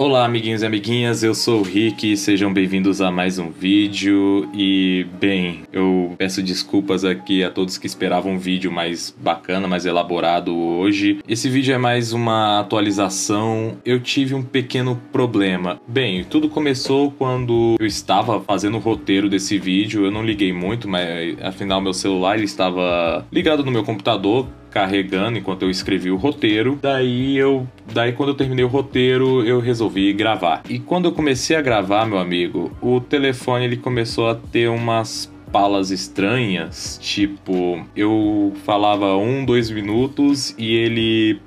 Olá, amiguinhos e amiguinhas, eu sou o Rick, sejam bem-vindos a mais um vídeo. E, bem, eu peço desculpas aqui a todos que esperavam um vídeo mais bacana, mais elaborado hoje. Esse vídeo é mais uma atualização. Eu tive um pequeno problema. Bem, tudo começou quando eu estava fazendo o roteiro desse vídeo. Eu não liguei muito, mas afinal meu celular ele estava ligado no meu computador carregando enquanto eu escrevi o roteiro. Daí eu, daí quando eu terminei o roteiro, eu resolvi gravar. E quando eu comecei a gravar, meu amigo, o telefone ele começou a ter umas palas estranhas, tipo, eu falava um, dois minutos e ele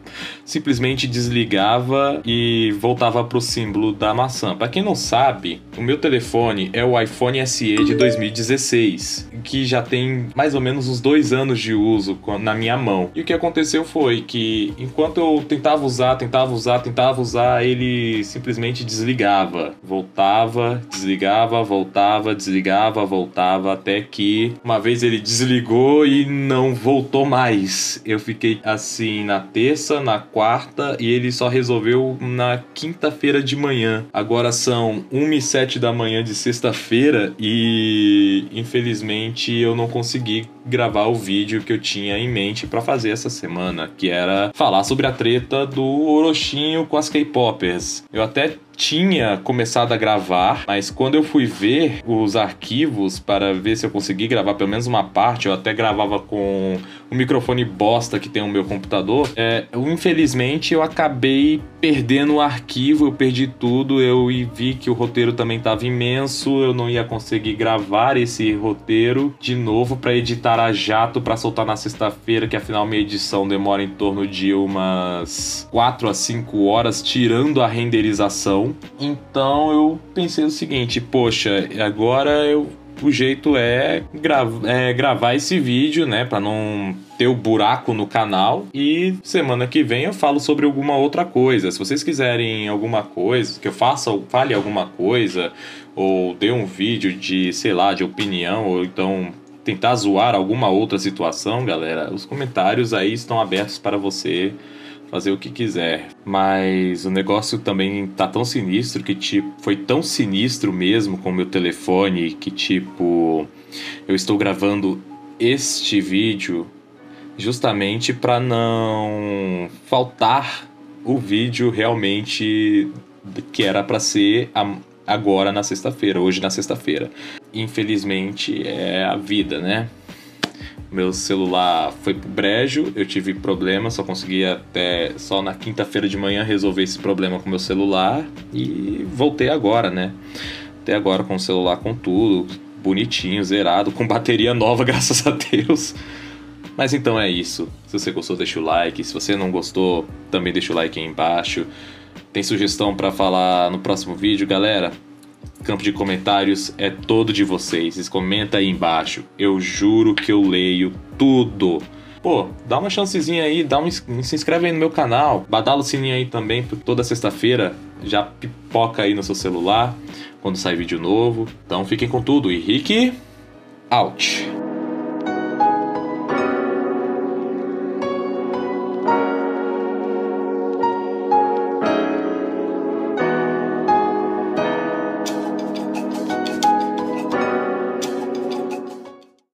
simplesmente desligava e voltava pro símbolo da maçã. Para quem não sabe, o meu telefone é o iPhone SE de 2016, que já tem mais ou menos uns dois anos de uso na minha mão. E o que aconteceu foi que enquanto eu tentava usar, tentava usar, tentava usar, ele simplesmente desligava, voltava, desligava, voltava, desligava, voltava, até que uma vez ele desligou e não voltou mais. Eu fiquei assim na terça, na quarta e ele só resolveu na quinta-feira de manhã. Agora são 1 e 7 da manhã de sexta-feira e infelizmente eu não consegui gravar o vídeo que eu tinha em mente para fazer essa semana, que era falar sobre a treta do Orochinho com as K-popers. Eu até tinha começado a gravar, mas quando eu fui ver os arquivos para ver se eu consegui gravar pelo menos uma parte, eu até gravava com o microfone bosta que tem no meu computador, é, eu, infelizmente eu acabei perdendo o arquivo, eu perdi tudo, eu vi que o roteiro também estava imenso, eu não ia conseguir gravar esse roteiro de novo para editar a jato para soltar na sexta-feira, que afinal minha edição demora em torno de umas 4 a 5 horas, tirando a renderização. Então eu pensei o seguinte, poxa, agora eu o jeito é, gra é gravar esse vídeo, né, para não ter o buraco no canal e semana que vem eu falo sobre alguma outra coisa. Se vocês quiserem alguma coisa, que eu faça, fale alguma coisa ou dê um vídeo de, sei lá, de opinião ou então tentar zoar alguma outra situação, galera, os comentários aí estão abertos para você fazer o que quiser. Mas o negócio também tá tão sinistro que, tipo, foi tão sinistro mesmo com o meu telefone que, tipo, eu estou gravando este vídeo justamente para não faltar o vídeo realmente que era para ser agora na sexta-feira, hoje na sexta-feira. Infelizmente é a vida, né? Meu celular foi pro brejo, eu tive problema, só consegui até só na quinta-feira de manhã resolver esse problema com meu celular e voltei agora, né? Até agora com o celular com tudo, bonitinho, zerado, com bateria nova, graças a Deus. Mas então é isso. Se você gostou, deixa o like. Se você não gostou, também deixa o like aí embaixo. Tem sugestão para falar no próximo vídeo, galera? Campo de comentários é todo de vocês. Comenta aí embaixo. Eu juro que eu leio tudo. Pô, dá uma chancezinha aí, dá um, se inscreve aí no meu canal, badala o sininho aí também, toda sexta-feira já pipoca aí no seu celular quando sai vídeo novo. Então fiquem com tudo e Rick out.